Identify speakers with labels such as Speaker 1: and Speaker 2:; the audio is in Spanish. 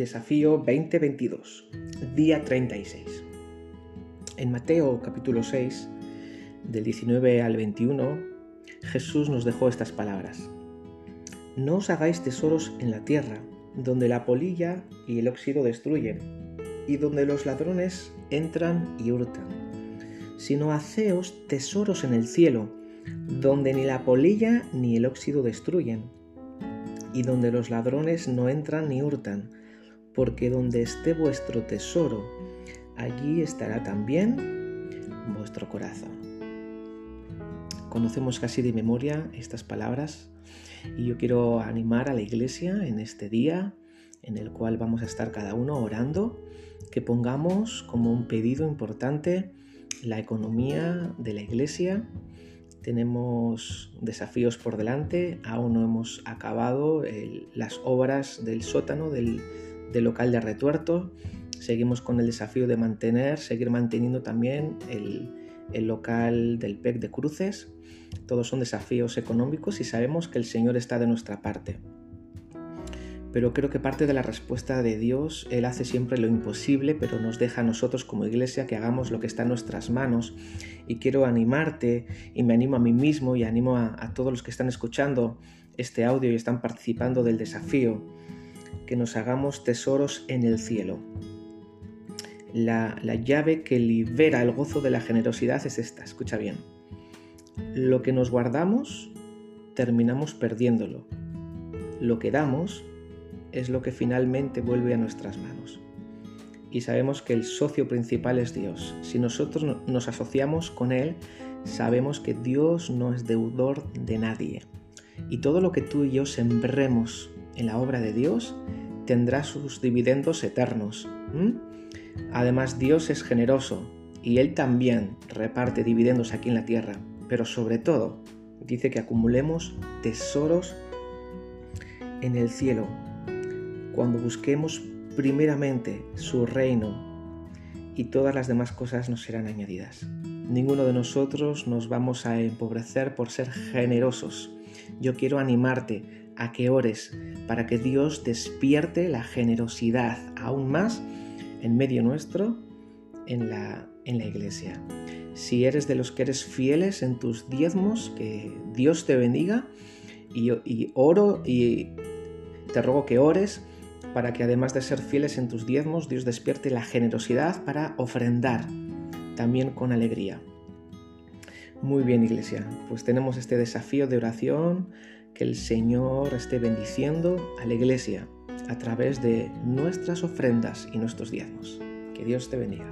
Speaker 1: Desafío 2022, día 36. En Mateo capítulo 6, del 19 al 21, Jesús nos dejó estas palabras. No os hagáis tesoros en la tierra, donde la polilla y el óxido destruyen, y donde los ladrones entran y hurtan, sino haceos tesoros en el cielo, donde ni la polilla ni el óxido destruyen, y donde los ladrones no entran ni hurtan, porque donde esté vuestro tesoro, allí estará también vuestro corazón. Conocemos casi de memoria estas palabras y yo quiero animar a la iglesia en este día en el cual vamos a estar cada uno orando, que pongamos como un pedido importante la economía de la iglesia. Tenemos desafíos por delante, aún no hemos acabado las obras del sótano, del, del local de retuerto. Seguimos con el desafío de mantener, seguir manteniendo también el, el local del PEC de Cruces. Todos son desafíos económicos y sabemos que el Señor está de nuestra parte. Pero creo que parte de la respuesta de Dios, Él hace siempre lo imposible, pero nos deja a nosotros como iglesia que hagamos lo que está en nuestras manos. Y quiero animarte, y me animo a mí mismo, y animo a, a todos los que están escuchando este audio y están participando del desafío, que nos hagamos tesoros en el cielo. La, la llave que libera el gozo de la generosidad es esta, escucha bien. Lo que nos guardamos, terminamos perdiéndolo. Lo que damos es lo que finalmente vuelve a nuestras manos. Y sabemos que el socio principal es Dios. Si nosotros nos asociamos con Él, sabemos que Dios no es deudor de nadie. Y todo lo que tú y yo sembremos en la obra de Dios tendrá sus dividendos eternos. Además, Dios es generoso y Él también reparte dividendos aquí en la tierra, pero sobre todo dice que acumulemos tesoros en el cielo cuando busquemos primeramente su reino y todas las demás cosas nos serán añadidas. Ninguno de nosotros nos vamos a empobrecer por ser generosos. Yo quiero animarte a que ores para que Dios despierte la generosidad aún más en medio nuestro en la, en la iglesia. Si eres de los que eres fieles en tus diezmos, que Dios te bendiga y, y oro y te ruego que ores para que además de ser fieles en tus diezmos, Dios despierte la generosidad para ofrendar también con alegría. Muy bien, iglesia, pues tenemos este desafío de oración, que el Señor esté bendiciendo a la iglesia a través de nuestras ofrendas y nuestros diezmos. Que Dios te bendiga.